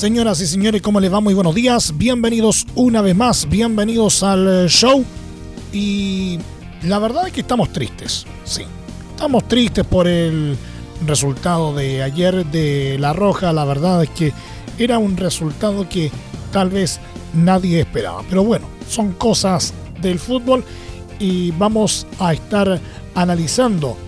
Señoras y señores, ¿cómo les va? Muy buenos días. Bienvenidos una vez más, bienvenidos al show. Y la verdad es que estamos tristes, sí. Estamos tristes por el resultado de ayer de La Roja. La verdad es que era un resultado que tal vez nadie esperaba. Pero bueno, son cosas del fútbol y vamos a estar analizando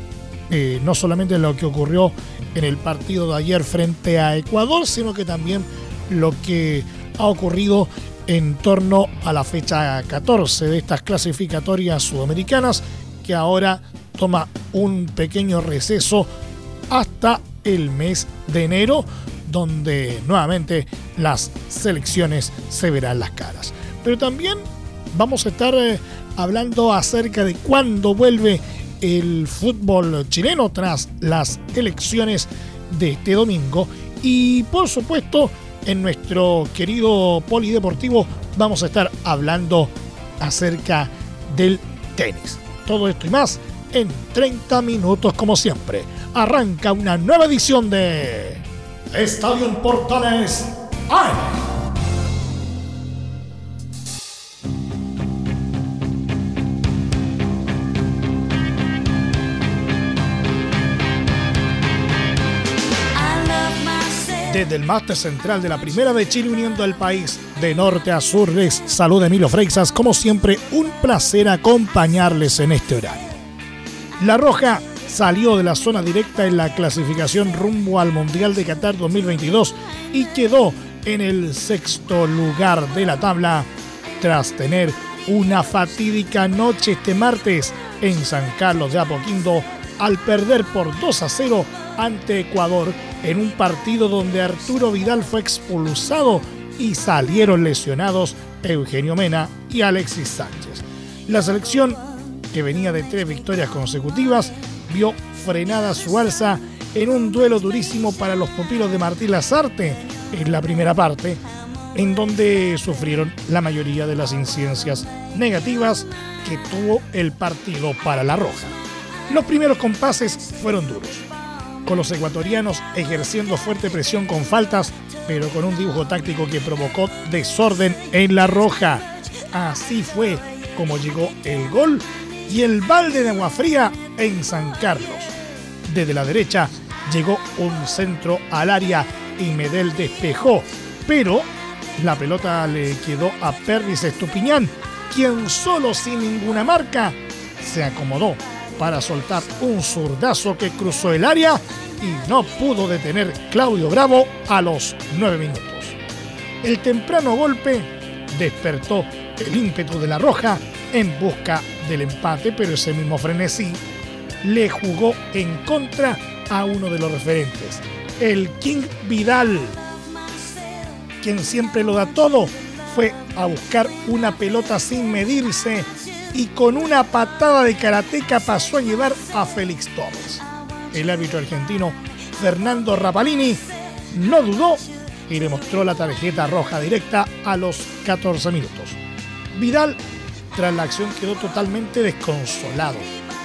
eh, no solamente lo que ocurrió en el partido de ayer frente a Ecuador, sino que también lo que ha ocurrido en torno a la fecha 14 de estas clasificatorias sudamericanas, que ahora toma un pequeño receso hasta el mes de enero, donde nuevamente las selecciones se verán las caras. Pero también vamos a estar eh, hablando acerca de cuándo vuelve el fútbol chileno tras las elecciones de este domingo y por supuesto en nuestro querido polideportivo vamos a estar hablando acerca del tenis. Todo esto y más en 30 minutos como siempre. Arranca una nueva edición de Estadio en Portales ¡Ay! Desde el máster central de la Primera de Chile uniendo al país de norte a sur les saluda Emilio Freixas. Como siempre, un placer acompañarles en este horario. La Roja salió de la zona directa en la clasificación rumbo al Mundial de Qatar 2022 y quedó en el sexto lugar de la tabla tras tener una fatídica noche este martes en San Carlos de Apoquindo al perder por 2 a 0 ante Ecuador en un partido donde Arturo Vidal fue expulsado y salieron lesionados Eugenio Mena y Alexis Sánchez. La selección, que venía de tres victorias consecutivas, vio frenada su alza en un duelo durísimo para los pupilos de Martín Lazarte en la primera parte, en donde sufrieron la mayoría de las incidencias negativas que tuvo el partido para la Roja. Los primeros compases fueron duros con los ecuatorianos ejerciendo fuerte presión con faltas, pero con un dibujo táctico que provocó desorden en la roja. Así fue como llegó el gol y el balde de agua fría en San Carlos. Desde la derecha llegó un centro al área y Medel despejó, pero la pelota le quedó a Perris Estupiñán, quien solo sin ninguna marca se acomodó para soltar un zurdazo que cruzó el área y no pudo detener Claudio Bravo a los nueve minutos. El temprano golpe despertó el ímpetu de la Roja en busca del empate, pero ese mismo frenesí le jugó en contra a uno de los referentes, el King Vidal, quien siempre lo da todo, fue a buscar una pelota sin medirse y con una patada de karateca pasó a llevar a Félix Torres. El árbitro argentino Fernando Rapalini no dudó y le mostró la tarjeta roja directa a los 14 minutos. Vidal, tras la acción, quedó totalmente desconsolado.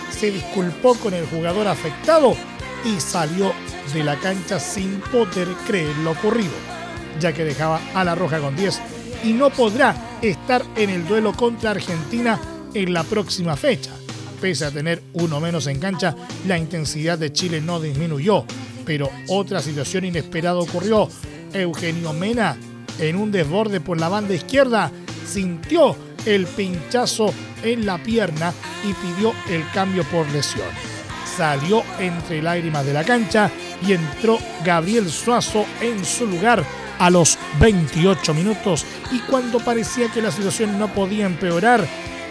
Se disculpó con el jugador afectado y salió de la cancha sin poder creer lo ocurrido, ya que dejaba a la roja con 10 y no podrá estar en el duelo contra Argentina en la próxima fecha. Pese a tener uno menos en cancha, la intensidad de Chile no disminuyó, pero otra situación inesperada ocurrió. Eugenio Mena, en un desborde por la banda izquierda, sintió el pinchazo en la pierna y pidió el cambio por lesión. Salió entre lágrimas de la cancha y entró Gabriel Suazo en su lugar a los 28 minutos y cuando parecía que la situación no podía empeorar,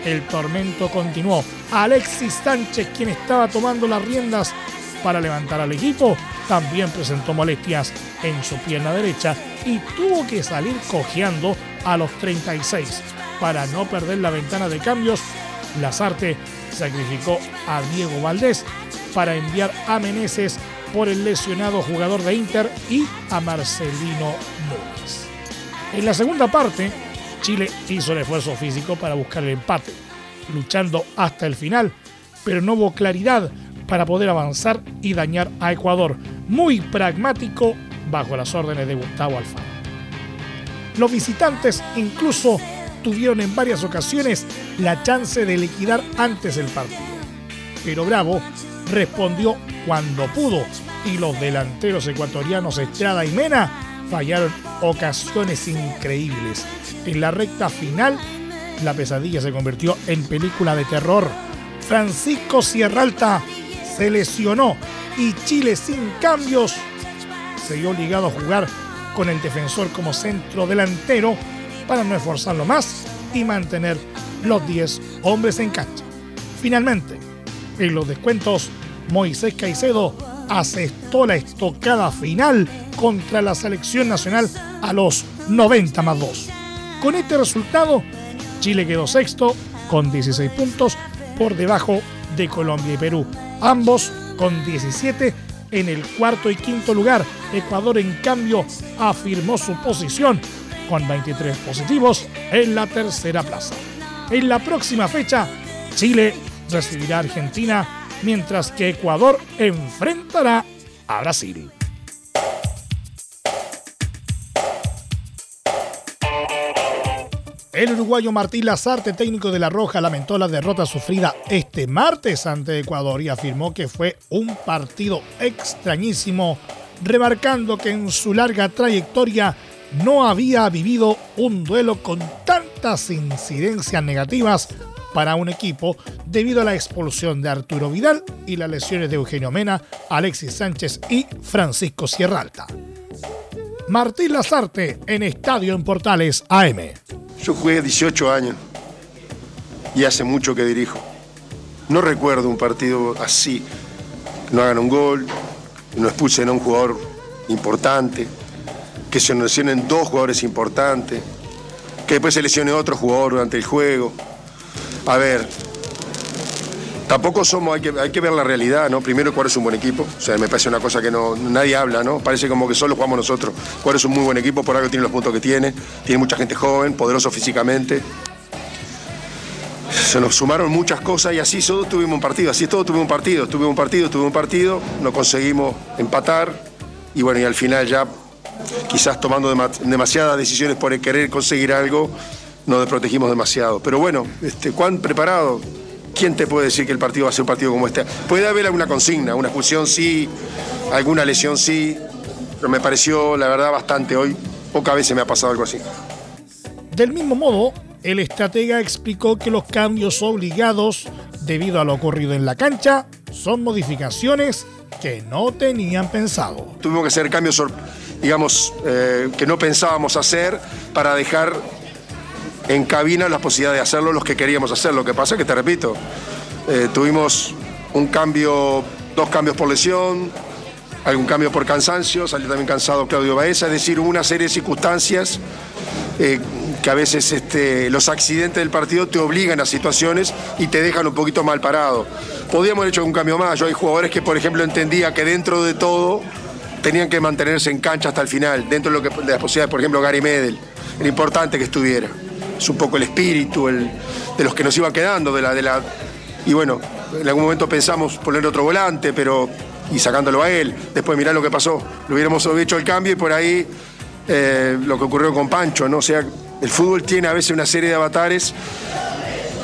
el tormento continuó. Alexis Sánchez, quien estaba tomando las riendas para levantar al equipo, también presentó molestias en su pierna derecha y tuvo que salir cojeando a los 36. Para no perder la ventana de cambios, Lazarte sacrificó a Diego Valdés para enviar a Meneses por el lesionado jugador de Inter y a Marcelino Núñez. En la segunda parte, Chile hizo el esfuerzo físico para buscar el empate, luchando hasta el final, pero no hubo claridad para poder avanzar y dañar a Ecuador, muy pragmático bajo las órdenes de Gustavo Alfaro. Los visitantes incluso tuvieron en varias ocasiones la chance de liquidar antes el partido, pero Bravo respondió cuando pudo y los delanteros ecuatorianos Estrada y Mena fallaron ocasiones increíbles. En la recta final, la pesadilla se convirtió en película de terror. Francisco Sierralta se lesionó y Chile sin cambios se vio obligado a jugar con el defensor como centro delantero para no esforzarlo más y mantener los 10 hombres en cancha. Finalmente, en los descuentos, Moisés Caicedo asestó la estocada final contra la selección nacional a los 90 más 2. Con este resultado, Chile quedó sexto con 16 puntos por debajo de Colombia y Perú, ambos con 17 en el cuarto y quinto lugar. Ecuador, en cambio, afirmó su posición con 23 positivos en la tercera plaza. En la próxima fecha, Chile recibirá a Argentina, mientras que Ecuador enfrentará a Brasil. El uruguayo Martín Lazarte, técnico de La Roja, lamentó la derrota sufrida este martes ante Ecuador y afirmó que fue un partido extrañísimo, remarcando que en su larga trayectoria no había vivido un duelo con tantas incidencias negativas para un equipo debido a la expulsión de Arturo Vidal y las lesiones de Eugenio Mena, Alexis Sánchez y Francisco Sierralta. Martín Lazarte en Estadio en Portales AM. Yo jugué 18 años y hace mucho que dirijo. No recuerdo un partido así, no hagan un gol, no expulsen a un jugador importante, que se lesionen dos jugadores importantes, que después se lesione otro jugador durante el juego. A ver, tampoco somos, hay que, ver la realidad, ¿no? Primero, cuál es un buen equipo. O sea, me parece una cosa que no, nadie habla, ¿no? Parece como que solo jugamos nosotros. Cuál es un muy buen equipo, por algo tiene los puntos que tiene. Tiene mucha gente joven, poderoso físicamente. Se nos sumaron muchas cosas y así todos tuvimos un partido. Así todo tuvimos un partido. Tuvimos un partido, tuvimos un partido. No conseguimos empatar. Y bueno, y al final ya, quizás tomando demasiadas decisiones por querer conseguir algo, nos desprotegimos demasiado. Pero bueno, este, ¿cuán preparado? ¿quién te puede decir que el partido va a ser un partido como este? Puede haber alguna consigna, una expulsión sí, alguna lesión sí, pero me pareció, la verdad, bastante hoy. Pocas veces me ha pasado algo así. Del mismo modo, el estratega explicó que los cambios obligados debido a lo ocurrido en la cancha son modificaciones que no tenían pensado. Tuvimos que hacer cambios, digamos, eh, que no pensábamos hacer para dejar en cabina la posibilidad de hacerlo los que queríamos hacer. Lo que pasa es que, te repito, eh, tuvimos un cambio, dos cambios por lesión, algún cambio por cansancio, salió también cansado Claudio Baeza, es decir, una serie de circunstancias eh, que a veces este, los accidentes del partido te obligan a situaciones y te dejan un poquito mal parado. Podríamos haber hecho un cambio más, yo hay jugadores que, por ejemplo, entendía que dentro de todo tenían que mantenerse en cancha hasta el final, dentro de, lo que, de las posibilidades, por ejemplo, Gary Medel, era importante que estuviera es un poco el espíritu el, de los que nos iban quedando, de la, de la. Y bueno, en algún momento pensamos poner otro volante, pero. y sacándolo a él. Después mirá lo que pasó. Lo hubiéramos hecho el cambio y por ahí eh, lo que ocurrió con Pancho, ¿no? O sea, el fútbol tiene a veces una serie de avatares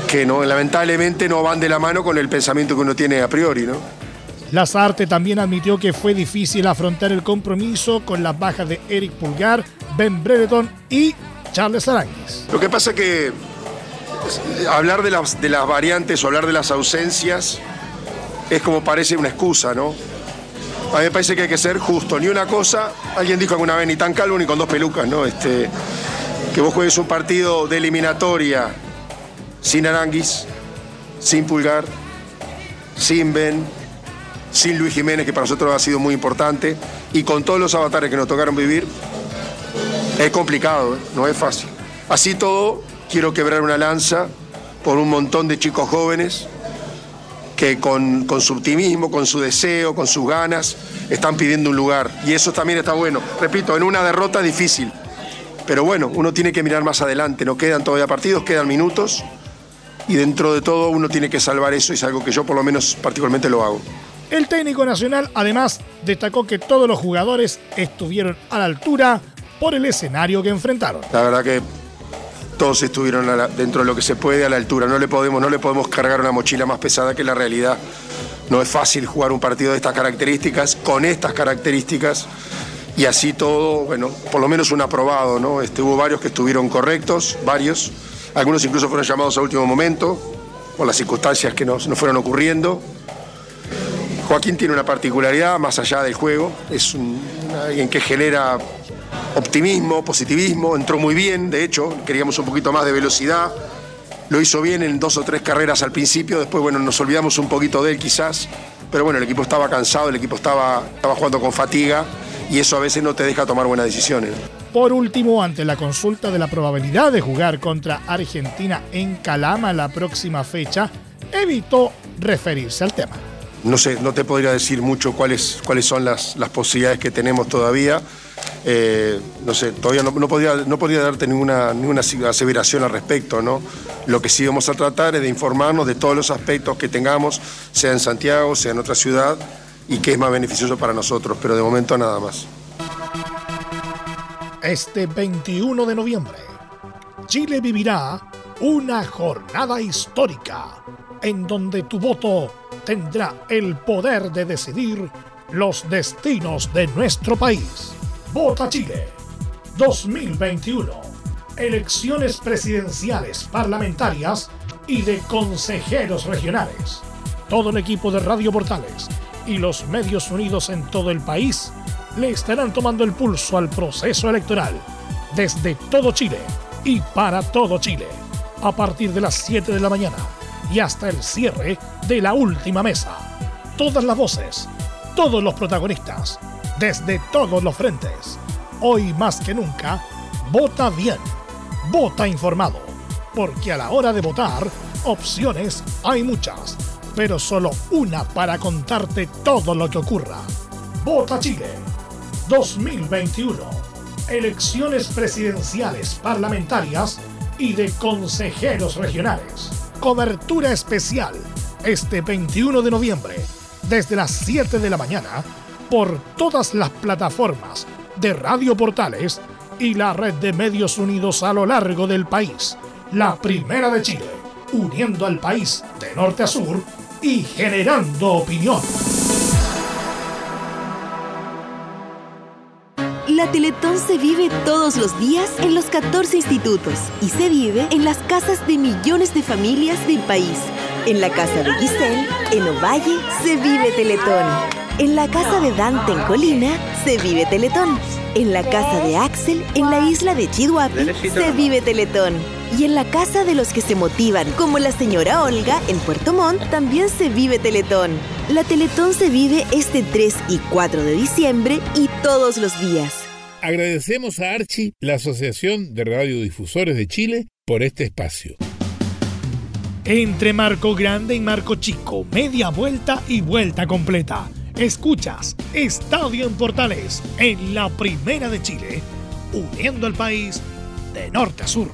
que no, lamentablemente no van de la mano con el pensamiento que uno tiene a priori, ¿no? Lazarte también admitió que fue difícil afrontar el compromiso con las bajas de Eric Pulgar, Ben Brereton y Charles Aranguis. Lo que pasa es que eh, hablar de las, de las variantes o hablar de las ausencias es como parece una excusa, ¿no? A mí me parece que hay que ser justo. Ni una cosa, alguien dijo alguna vez, ni tan calvo ni con dos pelucas, ¿no? Este, que vos juegues un partido de eliminatoria sin Aranguis, sin Pulgar, sin Ben, sin Luis Jiménez, que para nosotros ha sido muy importante, y con todos los avatares que nos tocaron vivir, es complicado, no es fácil. Así todo, quiero quebrar una lanza por un montón de chicos jóvenes que con, con, su optimismo, con su deseo, con sus ganas, están pidiendo un lugar. Y eso también está bueno. Repito, en una derrota difícil. Pero bueno, uno tiene que mirar más adelante. No quedan todavía partidos, quedan minutos. Y dentro de todo uno tiene que salvar eso y es algo que yo por lo menos particularmente lo hago. El técnico nacional además destacó que todos los jugadores estuvieron a la altura por el escenario que enfrentaron. La verdad que todos estuvieron dentro de lo que se puede a la altura. No le podemos, no le podemos cargar una mochila más pesada que la realidad. No es fácil jugar un partido de estas características, con estas características, y así todo, bueno, por lo menos un aprobado, ¿no? Este, hubo varios que estuvieron correctos, varios. Algunos incluso fueron llamados a último momento, por las circunstancias que nos, nos fueron ocurriendo. Joaquín tiene una particularidad más allá del juego, es alguien que genera optimismo, positivismo, entró muy bien, de hecho, queríamos un poquito más de velocidad, lo hizo bien en dos o tres carreras al principio, después bueno, nos olvidamos un poquito de él quizás, pero bueno, el equipo estaba cansado, el equipo estaba, estaba jugando con fatiga y eso a veces no te deja tomar buenas decisiones. Por último, ante la consulta de la probabilidad de jugar contra Argentina en Calama la próxima fecha, evitó referirse al tema no sé, no te podría decir mucho cuáles, cuáles son las, las posibilidades que tenemos todavía. Eh, no sé, todavía no, no, podría, no podría darte ninguna, ninguna aseveración al respecto, ¿no? Lo que sí vamos a tratar es de informarnos de todos los aspectos que tengamos, sea en Santiago, sea en otra ciudad, y que es más beneficioso para nosotros, pero de momento nada más. Este 21 de noviembre, Chile vivirá una jornada histórica en donde tu voto tendrá el poder de decidir los destinos de nuestro país. Vota Chile 2021. Elecciones presidenciales, parlamentarias y de consejeros regionales. Todo el equipo de Radio Portales y los medios unidos en todo el país le estarán tomando el pulso al proceso electoral desde todo Chile y para todo Chile a partir de las 7 de la mañana y hasta el cierre de la última mesa. Todas las voces, todos los protagonistas, desde todos los frentes. Hoy más que nunca, vota bien, vota informado, porque a la hora de votar, opciones hay muchas, pero solo una para contarte todo lo que ocurra. Vota Chile 2021. Elecciones presidenciales, parlamentarias y de consejeros regionales cobertura especial este 21 de noviembre desde las 7 de la mañana por todas las plataformas de Radio Portales y la red de medios unidos a lo largo del país, la primera de Chile, uniendo al país de norte a sur y generando opinión. La Teletón se vive todos los días en los 14 institutos y se vive en las casas de millones de familias del país. En la casa de Giselle, en Ovalle, se vive Teletón. En la casa de Dante en Colina, se vive Teletón. En la casa de Axel, en la isla de Chihuahua, se vive Teletón. Y en la casa de los que se motivan, como la señora Olga en Puerto Montt, también se vive Teletón. La Teletón se vive este 3 y 4 de diciembre y todos los días. Agradecemos a Archi, la Asociación de Radiodifusores de Chile, por este espacio. Entre Marco Grande y Marco Chico, media vuelta y vuelta completa. Escuchas Estadio en Portales en la Primera de Chile, uniendo al país de norte a sur.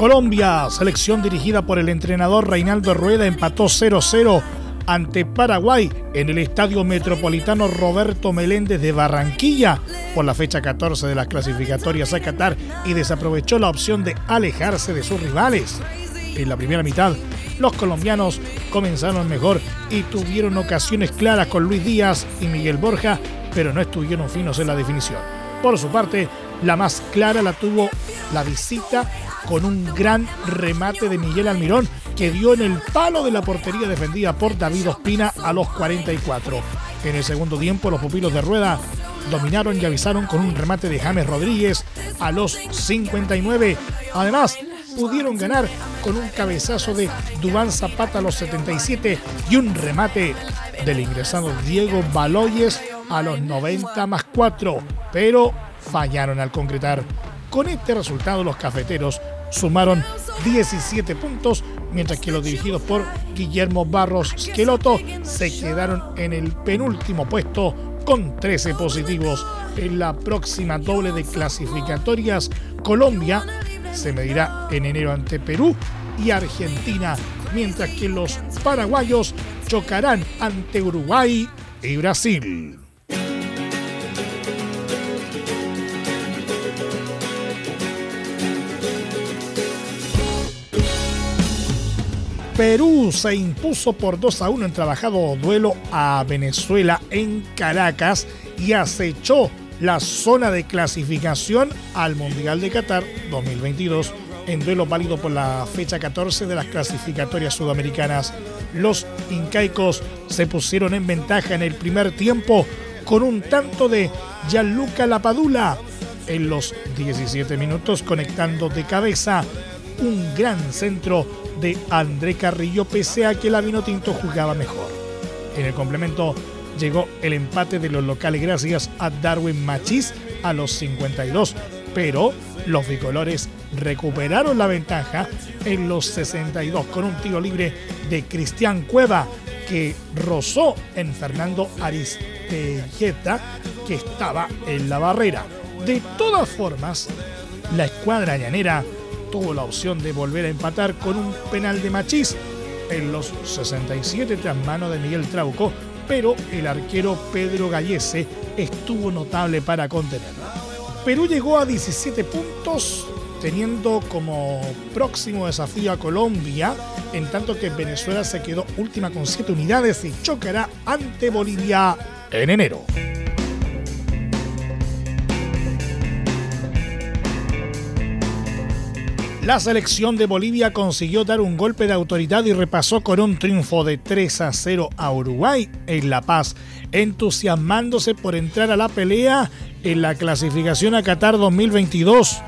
Colombia, selección dirigida por el entrenador Reinaldo Rueda, empató 0-0 ante Paraguay en el Estadio Metropolitano Roberto Meléndez de Barranquilla por la fecha 14 de las clasificatorias a Qatar y desaprovechó la opción de alejarse de sus rivales. En la primera mitad, los colombianos comenzaron mejor y tuvieron ocasiones claras con Luis Díaz y Miguel Borja, pero no estuvieron finos en la definición. Por su parte, la más clara la tuvo la visita con un gran remate de Miguel Almirón que dio en el palo de la portería defendida por David Ospina a los 44. En el segundo tiempo, los pupilos de Rueda dominaron y avisaron con un remate de James Rodríguez a los 59. Además, pudieron ganar con un cabezazo de Dubán Zapata a los 77 y un remate del ingresado Diego Baloyes a los 90 más 4, pero fallaron al concretar. Con este resultado los cafeteros sumaron 17 puntos, mientras que los dirigidos por Guillermo Barros Skeloto se quedaron en el penúltimo puesto con 13 positivos. En la próxima doble de clasificatorias, Colombia se medirá en enero ante Perú y Argentina, mientras que los paraguayos chocarán ante Uruguay y Brasil. Perú se impuso por 2 a 1 en trabajado duelo a Venezuela en Caracas y acechó la zona de clasificación al Mundial de Qatar 2022 en duelo válido por la fecha 14 de las clasificatorias sudamericanas. Los incaicos se pusieron en ventaja en el primer tiempo con un tanto de Gianluca Lapadula en los 17 minutos conectando de cabeza un gran centro de André Carrillo pese a que la Vinotinto jugaba mejor. En el complemento llegó el empate de los locales gracias a Darwin Machis a los 52, pero los bicolores recuperaron la ventaja en los 62 con un tiro libre de Cristian Cueva que rozó en Fernando Aristelleta que estaba en la barrera. De todas formas, la escuadra llanera tuvo la opción de volver a empatar con un penal de Machís en los 67 tras mano de Miguel Trauco, pero el arquero Pedro Gallese estuvo notable para contenerlo. Perú llegó a 17 puntos, teniendo como próximo desafío a Colombia, en tanto que Venezuela se quedó última con 7 unidades y chocará ante Bolivia en enero. La selección de Bolivia consiguió dar un golpe de autoridad y repasó con un triunfo de 3 a 0 a Uruguay en La Paz, entusiasmándose por entrar a la pelea en la clasificación a Qatar 2022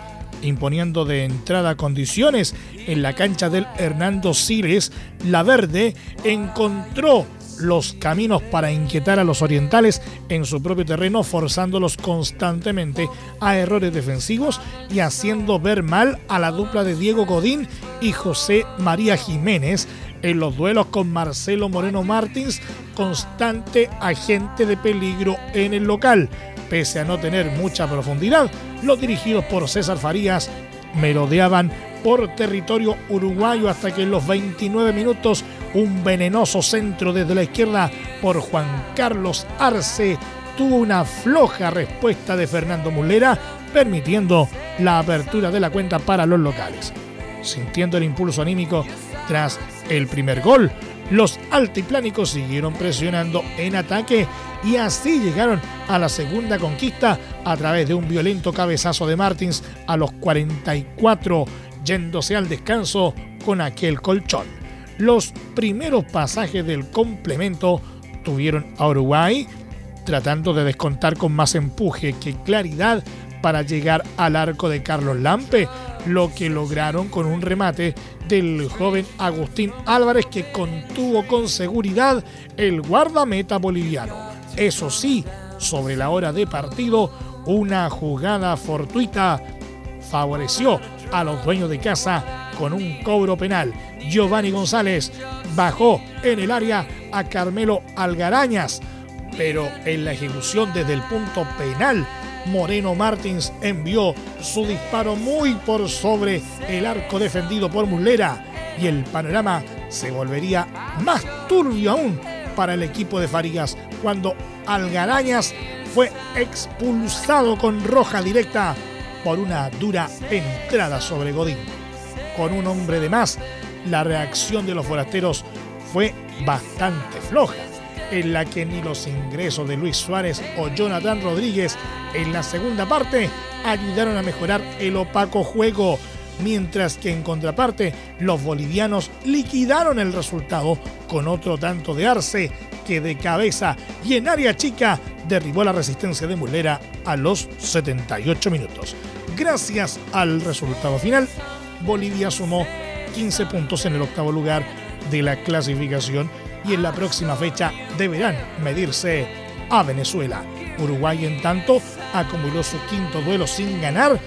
imponiendo de entrada condiciones. En la cancha del Hernando Siles, la Verde encontró los caminos para inquietar a los orientales en su propio terreno, forzándolos constantemente a errores defensivos y haciendo ver mal a la dupla de Diego Godín y José María Jiménez en los duelos con Marcelo Moreno Martins, constante agente de peligro en el local. Pese a no tener mucha profundidad, los dirigidos por César Farías merodeaban por territorio uruguayo hasta que en los 29 minutos un venenoso centro desde la izquierda por Juan Carlos Arce tuvo una floja respuesta de Fernando Mulera, permitiendo la apertura de la cuenta para los locales. Sintiendo el impulso anímico tras el primer gol, los altiplánicos siguieron presionando en ataque y así llegaron a la segunda conquista a través de un violento cabezazo de Martins a los 44 yéndose al descanso con aquel colchón. Los primeros pasajes del complemento tuvieron a Uruguay tratando de descontar con más empuje que claridad para llegar al arco de Carlos Lampe, lo que lograron con un remate del joven Agustín Álvarez que contuvo con seguridad el guardameta boliviano. Eso sí, sobre la hora de partido, una jugada fortuita favoreció a los dueños de casa con un cobro penal. Giovanni González bajó en el área a Carmelo Algarañas, pero en la ejecución desde el punto penal, Moreno Martins envió su disparo muy por sobre el arco defendido por Muslera y el panorama se volvería más turbio aún para el equipo de Farías cuando Algarañas fue expulsado con roja directa por una dura entrada sobre Godín. Con un hombre de más, la reacción de los forasteros fue bastante floja, en la que ni los ingresos de Luis Suárez o Jonathan Rodríguez en la segunda parte ayudaron a mejorar el opaco juego. mientras que en contraparte los bolivianos liquidaron el resultado con otro tanto de Arce que de cabeza y en área chica derribó la resistencia de Mulera a los 78 minutos. Gracias al resultado final, Bolivia sumó 15 puntos en el octavo lugar de la clasificación y en la próxima fecha deberán medirse a Venezuela. Uruguay en tanto acumuló su quinto duelo sin ganar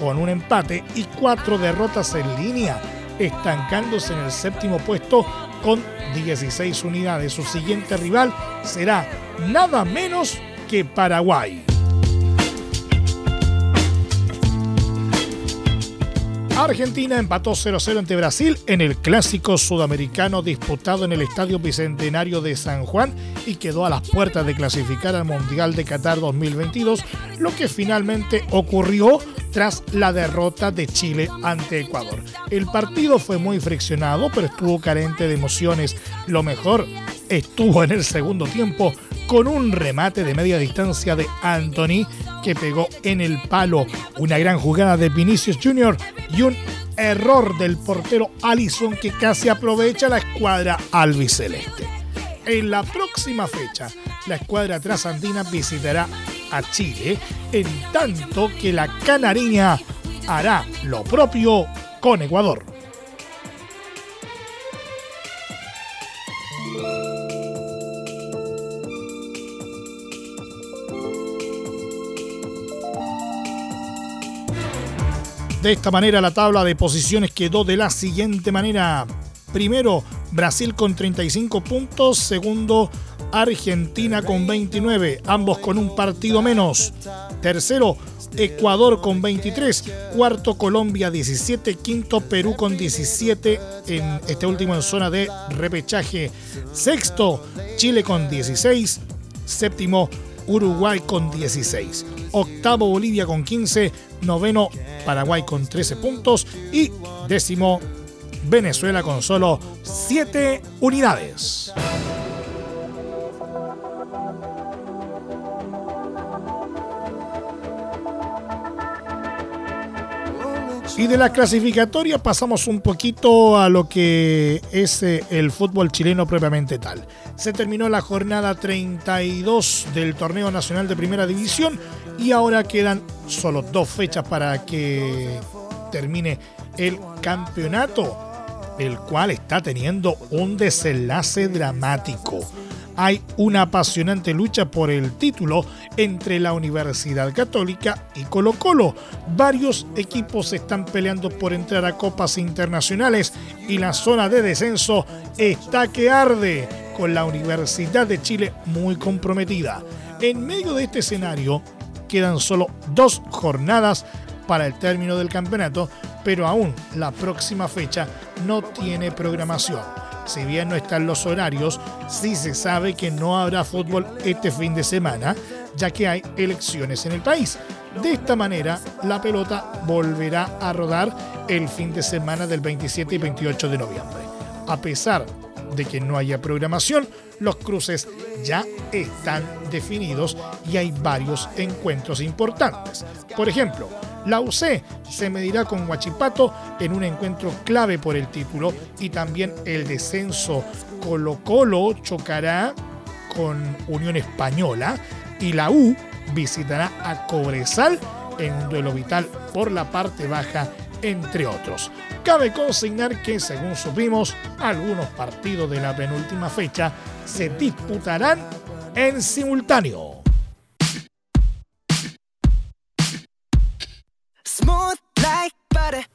con un empate y cuatro derrotas en línea, estancándose en el séptimo puesto con 16 unidades. Su siguiente rival será nada menos que Paraguay. Argentina empató 0-0 ante Brasil en el clásico sudamericano disputado en el Estadio Bicentenario de San Juan y quedó a las puertas de clasificar al Mundial de Qatar 2022, lo que finalmente ocurrió tras la derrota de Chile ante Ecuador. El partido fue muy friccionado, pero estuvo carente de emociones. Lo mejor estuvo en el segundo tiempo con un remate de media distancia de Anthony que pegó en el palo. Una gran jugada de Vinicius Jr. y un error del portero Allison que casi aprovecha la escuadra albiceleste. En la próxima fecha, la escuadra trasandina visitará a Chile, en tanto que la canariña hará lo propio con Ecuador. De esta manera la tabla de posiciones quedó de la siguiente manera. Primero, Brasil con 35 puntos. Segundo, Argentina con 29, ambos con un partido menos. Tercero, Ecuador con 23. Cuarto, Colombia 17. Quinto, Perú con 17. En este último en zona de repechaje. Sexto, Chile con 16. Séptimo, Uruguay con 16. Octavo Bolivia con 15. Noveno Paraguay con 13 puntos. Y décimo Venezuela con solo 7 unidades. Y de la clasificatoria pasamos un poquito a lo que es eh, el fútbol chileno propiamente tal. Se terminó la jornada 32 del torneo nacional de primera división y ahora quedan solo dos fechas para que termine el campeonato, el cual está teniendo un desenlace dramático hay una apasionante lucha por el título entre la Universidad Católica y Colo Colo. Varios equipos están peleando por entrar a copas internacionales y la zona de descenso está que arde con la Universidad de Chile muy comprometida. En medio de este escenario quedan solo dos jornadas para el término del campeonato, pero aún la próxima fecha no tiene programación. Si bien no están los horarios, sí se sabe que no habrá fútbol este fin de semana, ya que hay elecciones en el país. De esta manera, la pelota volverá a rodar el fin de semana del 27 y 28 de noviembre. A pesar de que no haya programación, los cruces ya están definidos y hay varios encuentros importantes. Por ejemplo, la UC se medirá con Huachipato en un encuentro clave por el título y también el descenso Colo Colo chocará con Unión Española y la U visitará a Cobresal en un duelo vital por la parte baja, entre otros. Cabe consignar que, según supimos, algunos partidos de la penúltima fecha se disputarán en simultáneo.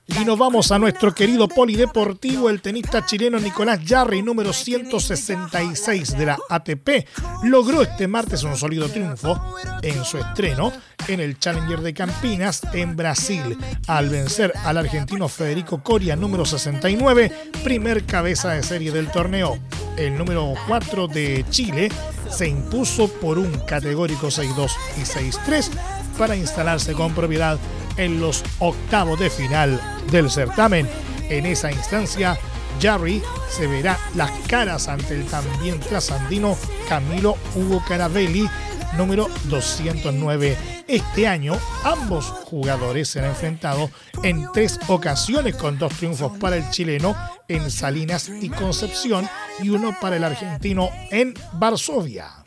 Y nos vamos a nuestro querido polideportivo, el tenista chileno Nicolás Jarry, número 166 de la ATP, logró este martes un sólido triunfo en su estreno en el Challenger de Campinas en Brasil, al vencer al argentino Federico Coria, número 69, primer cabeza de serie del torneo. El número 4 de Chile se impuso por un categórico 6-2 y 6-3 para instalarse con propiedad en los octavos de final del certamen. En esa instancia, Jarry se verá las caras ante el también trasandino Camilo Hugo Caravelli número 209. Este año, ambos jugadores se han enfrentado en tres ocasiones con dos triunfos para el chileno en Salinas y Concepción y uno para el argentino en Varsovia.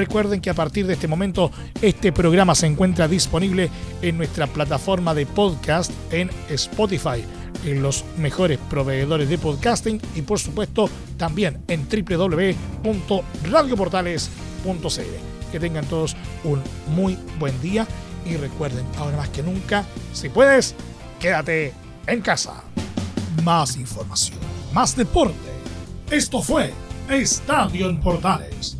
Recuerden que a partir de este momento este programa se encuentra disponible en nuestra plataforma de podcast en Spotify, en los mejores proveedores de podcasting y por supuesto también en www.radioportales.cl. Que tengan todos un muy buen día y recuerden, ahora más que nunca, si puedes, quédate en casa. Más información, más deporte. Esto fue Estadio en Portales